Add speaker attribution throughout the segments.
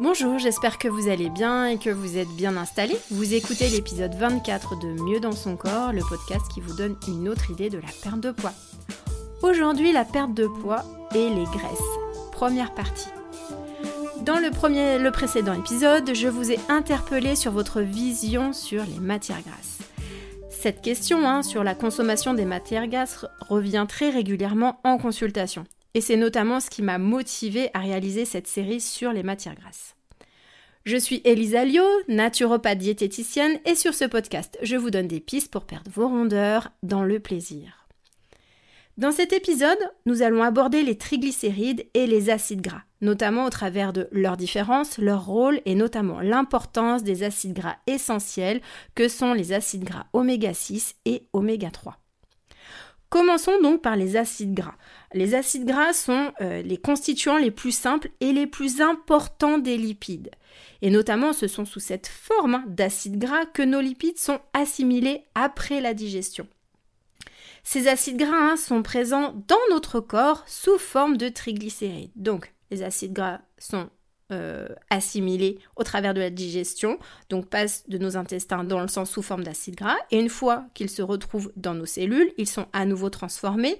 Speaker 1: Bonjour, j'espère que vous allez bien et que vous êtes bien installés. Vous écoutez l'épisode 24 de Mieux dans son corps, le podcast qui vous donne une autre idée de la perte de poids. Aujourd'hui, la perte de poids et les graisses. Première partie. Dans le, premier, le précédent épisode, je vous ai interpellé sur votre vision sur les matières grasses. Cette question hein, sur la consommation des matières grasses revient très régulièrement en consultation. Et c'est notamment ce qui m'a motivé à réaliser cette série sur les matières grasses. Je suis Elisa Lio, naturopathe diététicienne, et sur ce podcast, je vous donne des pistes pour perdre vos rondeurs dans le plaisir. Dans cet épisode, nous allons aborder les triglycérides et les acides gras, notamment au travers de leurs différences, leur rôle et notamment l'importance des acides gras essentiels que sont les acides gras oméga 6 et oméga 3. Commençons donc par les acides gras. Les acides gras sont euh, les constituants les plus simples et les plus importants des lipides. Et notamment, ce sont sous cette forme d'acides gras que nos lipides sont assimilés après la digestion. Ces acides gras hein, sont présents dans notre corps sous forme de triglycérides. Donc, les acides gras sont euh, assimilés au travers de la digestion, donc passent de nos intestins dans le sang sous forme d'acides gras, et une fois qu'ils se retrouvent dans nos cellules, ils sont à nouveau transformés,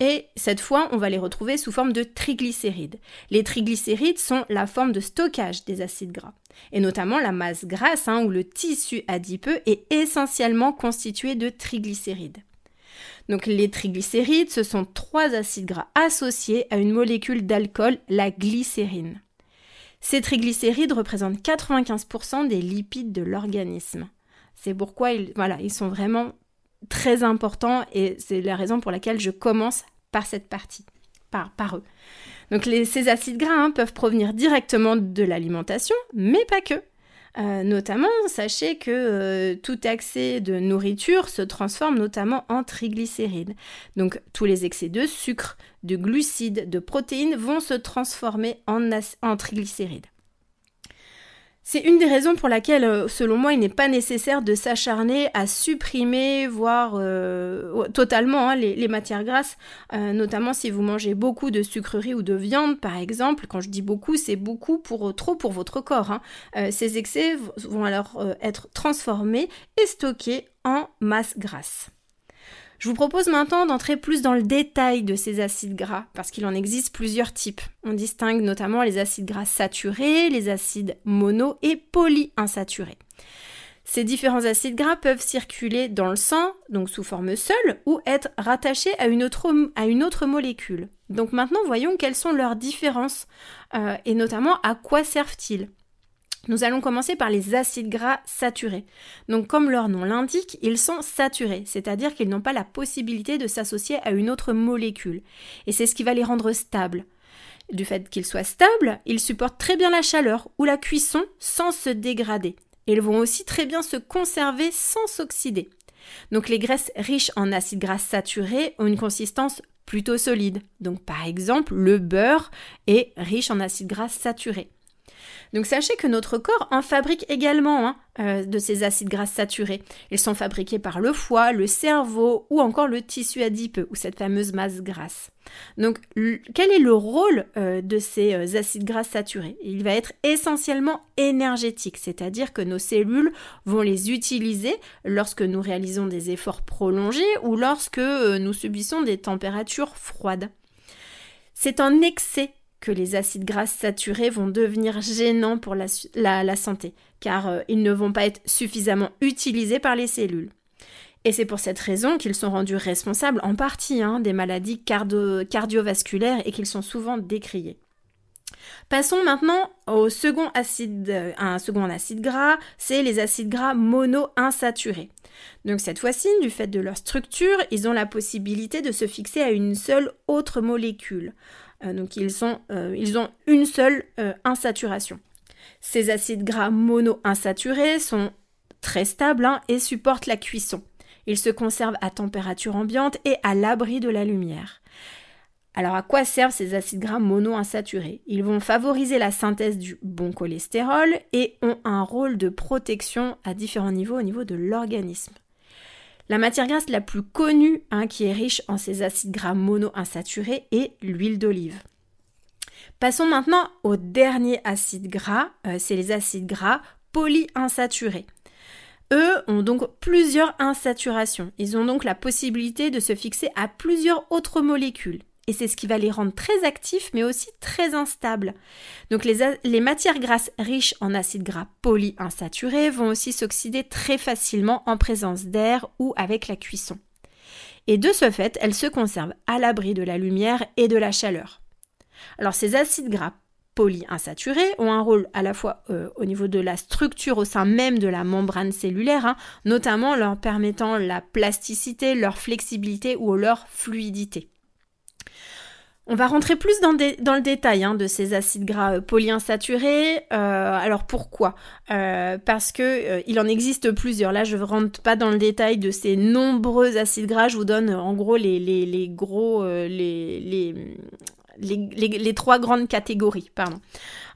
Speaker 1: et cette fois, on va les retrouver sous forme de triglycérides. Les triglycérides sont la forme de stockage des acides gras, et notamment la masse grasse, hein, ou le tissu adipeux, est essentiellement constitué de triglycérides. Donc les triglycérides, ce sont trois acides gras associés à une molécule d'alcool, la glycérine. Ces triglycérides représentent 95% des lipides de l'organisme. C'est pourquoi ils, voilà, ils sont vraiment très importants et c'est la raison pour laquelle je commence par cette partie, par, eux. Donc ces acides gras hein, peuvent provenir directement de l'alimentation, mais pas que. Euh, notamment, sachez que euh, tout excès de nourriture se transforme notamment en triglycérides. Donc tous les excès de sucre, de glucides, de protéines vont se transformer en triglycérides. C'est une des raisons pour laquelle, euh, selon moi, il n'est pas nécessaire de s'acharner à supprimer, voire euh, totalement, hein, les, matières grasses, euh, notamment si vous mangez beaucoup de sucreries ou de viande, par exemple. Quand je dis beaucoup, c'est beaucoup pour trop pour votre corps. Hein. ces excès vont alors être transformés et stockés en masse grasse. Je vous propose maintenant d'entrer plus dans le détail de ces acides gras, parce qu'il en existe plusieurs types. On distingue notamment les acides gras saturés, les acides mono et polyinsaturés. Ces différents acides gras peuvent circuler dans le sang, donc sous forme seule, ou être rattachés à une autre, molécule. Donc maintenant, voyons quelles sont leurs différences, euh, et notamment à quoi servent-ils. Nous allons commencer par les acides gras saturés. Donc comme leur nom l'indique, ils sont saturés, c'est-à-dire qu'ils n'ont pas la possibilité de s'associer à une autre molécule. Et c'est ce qui va les rendre stables. Du fait qu'ils soient stables, ils supportent très bien la chaleur ou la cuisson sans se dégrader. Ils vont aussi très bien se conserver sans s'oxyder. Donc les graisses riches en acides gras saturés ont une consistance plutôt solide. Donc par exemple, le beurre est riche en acides gras saturés. Donc sachez que notre corps en fabrique également hein, euh, de ces acides gras saturés. Ils sont fabriqués par le foie, le cerveau ou encore le tissu adipeux ou cette fameuse masse grasse. Donc quel est le rôle euh, de ces euh, acides gras saturés? Il va être essentiellement énergétique, c'est-à-dire que nos cellules vont les utiliser lorsque nous réalisons des efforts prolongés ou lorsque nous subissons des températures froides. C'est en excès que les acides gras saturés vont devenir gênants pour la, santé, car euh, ils ne vont pas être suffisamment utilisés par les cellules. Et c'est pour cette raison qu'ils sont rendus responsables en partie hein, des maladies cardiovasculaires et qu'ils sont souvent décriés. Passons maintenant au second acide, à un second acide gras, c'est les acides gras monoinsaturés. Donc cette fois-ci, du fait de leur structure, ils ont la possibilité de se fixer à une seule autre molécule. Euh, donc euh, ils, ont une seule euh, insaturation. Ces acides gras mono-insaturés sont très stables hein, et supportent la cuisson. Ils se conservent à température ambiante et à l'abri de la lumière. Alors à quoi servent ces acides gras mono-insaturés? Ils vont favoriser la synthèse du bon cholestérol et ont un rôle de protection à différents niveaux au niveau de l'organisme. La matière grasse la plus connue, hein, qui est riche en ces acides gras monoinsaturés, est l'huile d'olive. Passons maintenant au dernier acide gras, euh, c'est les acides gras polyinsaturés. Eux ont donc plusieurs insaturations. Ils ont donc la possibilité de se fixer à plusieurs autres molécules. Et c'est ce qui va les rendre très actifs, mais aussi très instables. Donc les, matières grasses riches en acides gras polyinsaturés vont aussi s'oxyder très facilement en présence d'air ou avec la cuisson. Et de ce fait, elles se conservent à l'abri de la lumière et de la chaleur. Alors ces acides gras polyinsaturés ont un rôle à la fois euh, au niveau de la structure au sein même de la membrane cellulaire, hein, notamment leur permettant la plasticité, leur flexibilité ou leur fluidité. On va rentrer plus dans, le détail hein, de ces acides gras euh, polyinsaturés. Euh, alors pourquoi? Parce que il en existe plusieurs. Là, je ne rentre pas dans le détail de ces nombreux acides gras. Je vous donne en gros les, les gros, les, les, trois grandes catégories. Pardon.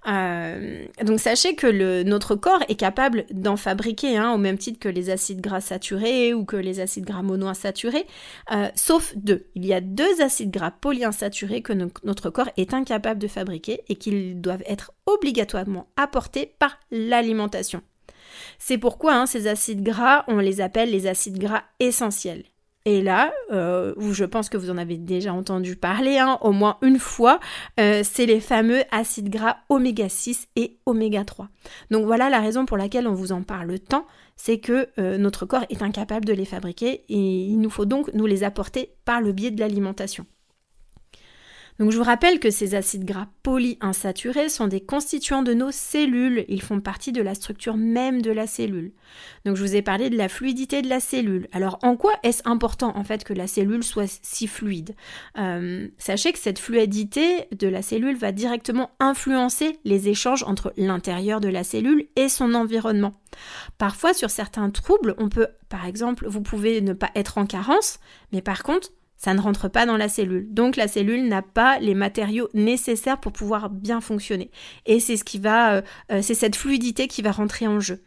Speaker 1: Euh, donc sachez que notre corps est capable d'en fabriquer, hein, au même titre que les acides gras saturés ou que les acides gras monoinsaturés, euh, sauf deux. Il y a deux acides gras polyinsaturés que notre corps est incapable de fabriquer et qu'ils doivent être obligatoirement apportés par l'alimentation. C'est pourquoi hein, ces acides gras, on les appelle les acides gras essentiels. Et là, euh, je pense que vous en avez déjà entendu parler hein, au moins une fois, euh, c'est les fameux acides gras oméga 6 et oméga 3. Donc voilà la raison pour laquelle on vous en parle tant, c'est que euh, notre corps est incapable de les fabriquer et il nous faut donc nous les apporter par le biais de l'alimentation. Donc je vous rappelle que ces acides gras polyinsaturés sont des constituants de nos cellules, ils font partie de la structure même de la cellule. Donc je vous ai parlé de la fluidité de la cellule. Alors en quoi est-ce important en fait que la cellule soit si fluide? Euh, Sachez que cette fluidité de la cellule va directement influencer les échanges entre l'intérieur de la cellule et son environnement. Parfois sur certains troubles, on peut par exemple, vous pouvez ne pas être en carence, mais par contre ça ne rentre pas dans la cellule. Donc la cellule n'a pas les matériaux nécessaires pour pouvoir bien fonctionner. Et c'est ce qui va, euh, euh, c'est cette fluidité qui va rentrer en jeu.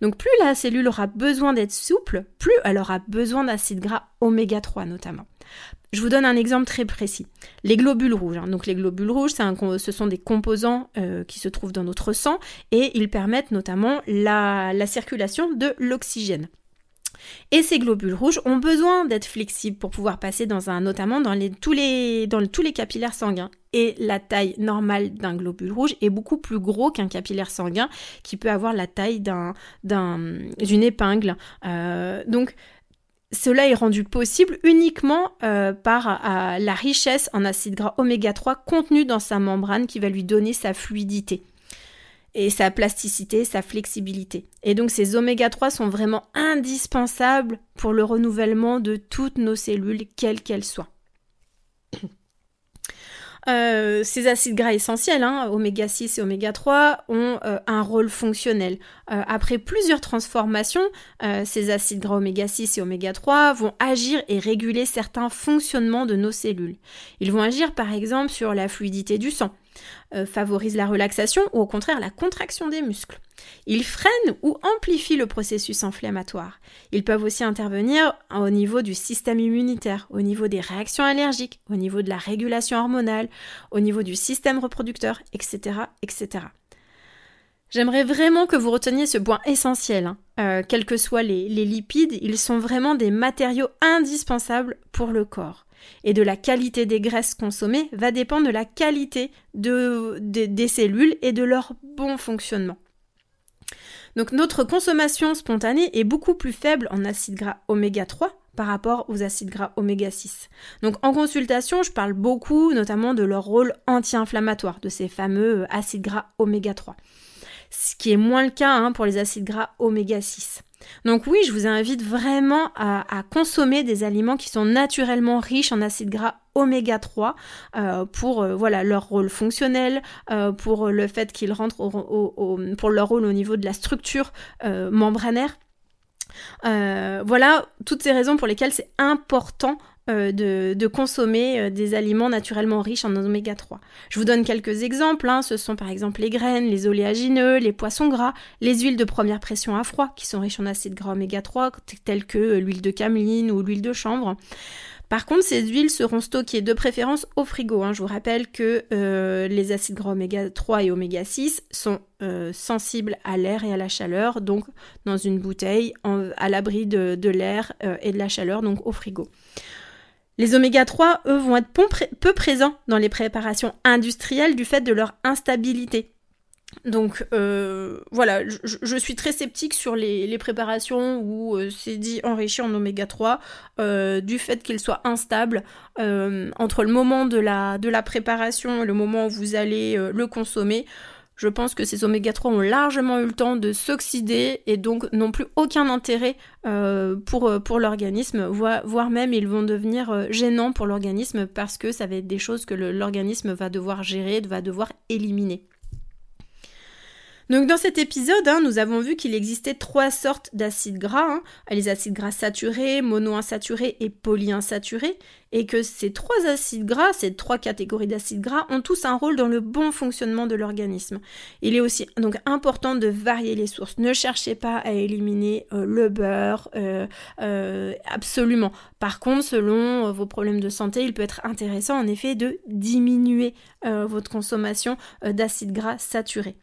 Speaker 1: Donc plus la cellule aura besoin d'être souple, plus elle aura besoin d'acides gras oméga 3 notamment. Je vous donne un exemple très précis. Les globules rouges. Hein. Donc les globules rouges, ce sont des composants euh, qui se trouvent dans notre sang et ils permettent notamment la circulation de l'oxygène. Et ces globules rouges ont besoin d'être flexibles pour pouvoir passer dans un, notamment dans, tous, les, capillaires sanguins. Et la taille normale d'un globule rouge est beaucoup plus gros qu'un capillaire sanguin qui peut avoir la taille d'une épingle. Euh, donc, cela est rendu possible uniquement euh, par la richesse en acide gras oméga 3 contenu dans sa membrane qui va lui donner sa fluidité et sa plasticité, sa flexibilité. Et donc ces oméga 3 sont vraiment indispensables pour le renouvellement de toutes nos cellules, quelles qu'elles soient. Euh, ces acides gras essentiels, hein, oméga 6 et oméga 3, ont euh, un rôle fonctionnel. Euh, après plusieurs transformations, ces acides gras oméga 6 et oméga 3 vont agir et réguler certains fonctionnements de nos cellules. Ils vont agir par exemple sur la fluidité du sang, euh, favorise la relaxation ou au contraire la contraction des muscles. Ils freinent ou amplifient le processus inflammatoire. Ils peuvent aussi intervenir au niveau du système immunitaire, au niveau des réactions allergiques, au niveau de la régulation hormonale, au niveau du système reproducteur, etc. etc. J'aimerais vraiment que vous reteniez ce point essentiel. Hein. Euh, quels que soient les lipides, ils sont vraiment des matériaux indispensables pour le corps et de la qualité des graisses consommées va dépendre de la qualité des cellules et de leur bon fonctionnement. Donc notre consommation spontanée est beaucoup plus faible en acides gras oméga 3 par rapport aux acides gras oméga 6. Donc en consultation, je parle beaucoup notamment de leur rôle anti-inflammatoire, de ces fameux acides gras oméga 3. Ce qui est moins le cas hein, pour les acides gras oméga 6. Donc oui, je vous invite vraiment à, consommer des aliments qui sont naturellement riches en acides gras oméga 3 euh, pour euh, voilà leur rôle fonctionnel, euh, pour le fait qu'ils rentrent pour leur rôle au niveau de la structure membranaire. voilà toutes ces raisons pour lesquelles c'est important euh, de, consommer euh, des aliments naturellement riches en oméga 3. Je vous donne quelques exemples. Hein. Ce sont par exemple les graines, les oléagineux, les poissons gras, les huiles de première pression à froid qui sont riches en acides gras oméga 3 telles que euh, l'huile de cameline ou l'huile de chanvre. Par contre, ces huiles seront stockées de préférence au frigo. Hein. Je vous rappelle que les acides gras oméga 3 et oméga 6 sont sensibles à l'air et à la chaleur, donc dans une bouteille à l'abri de, l'air et de la chaleur, donc au frigo. Les oméga 3, eux, vont être peu présents dans les préparations industrielles du fait de leur instabilité. Donc euh, voilà, je, suis très sceptique sur les, préparations où euh, c'est dit enrichi en oméga 3 euh, du fait qu'ils soient instables entre le moment de la préparation et le moment où vous allez le consommer. Je pense que ces oméga 3 ont largement eu le temps de s'oxyder et donc n'ont plus aucun intérêt pour, pour l'organisme, voire, même ils vont devenir gênants pour l'organisme parce que ça va être des choses que l'organisme va devoir gérer, va devoir éliminer. Donc dans cet épisode, hein, nous avons vu qu'il existait trois sortes d'acides gras, hein. les acides gras saturés, monoinsaturés et polyinsaturés, et que ces trois acides gras, ces trois catégories d'acides gras, ont tous un rôle dans le bon fonctionnement de l'organisme. Il est aussi donc important de varier les sources. Ne cherchez pas à éliminer euh, le beurre, euh, euh, absolument. Par contre, selon vos problèmes de santé, il peut être intéressant en effet de diminuer votre consommation d'acides gras saturés.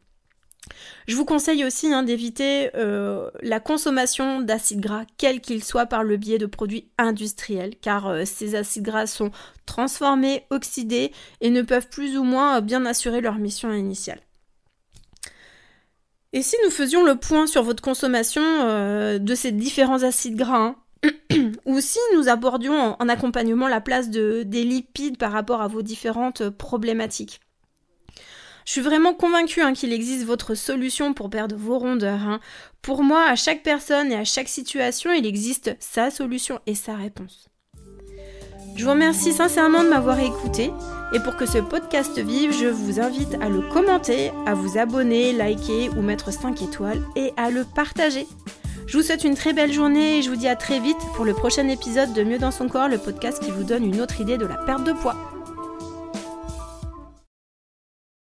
Speaker 1: Je vous conseille aussi hein, d'éviter euh, la consommation d'acides gras, quels qu'ils soient, par le biais de produits industriels, car euh, ces acides gras sont transformés, oxydés et ne peuvent plus ou moins bien assurer leur mission initiale. Et si nous faisions le point sur votre consommation euh, de ces différents acides gras, hein, ou si nous abordions en, accompagnement la place des lipides par rapport à vos différentes problématiques? Je suis vraiment convaincue hein, qu'il existe votre solution pour perdre vos rondeurs. Hein. Pour moi, à chaque personne et à chaque situation, il existe sa solution et sa réponse. Je vous remercie sincèrement de m'avoir écouté et pour que ce podcast vive, je vous invite à le commenter, à vous abonner, liker ou mettre 5 étoiles et à le partager. Je vous souhaite une très belle journée et je vous dis à très vite pour le prochain épisode de Mieux dans son corps, le podcast qui vous donne une autre idée de la perte de poids.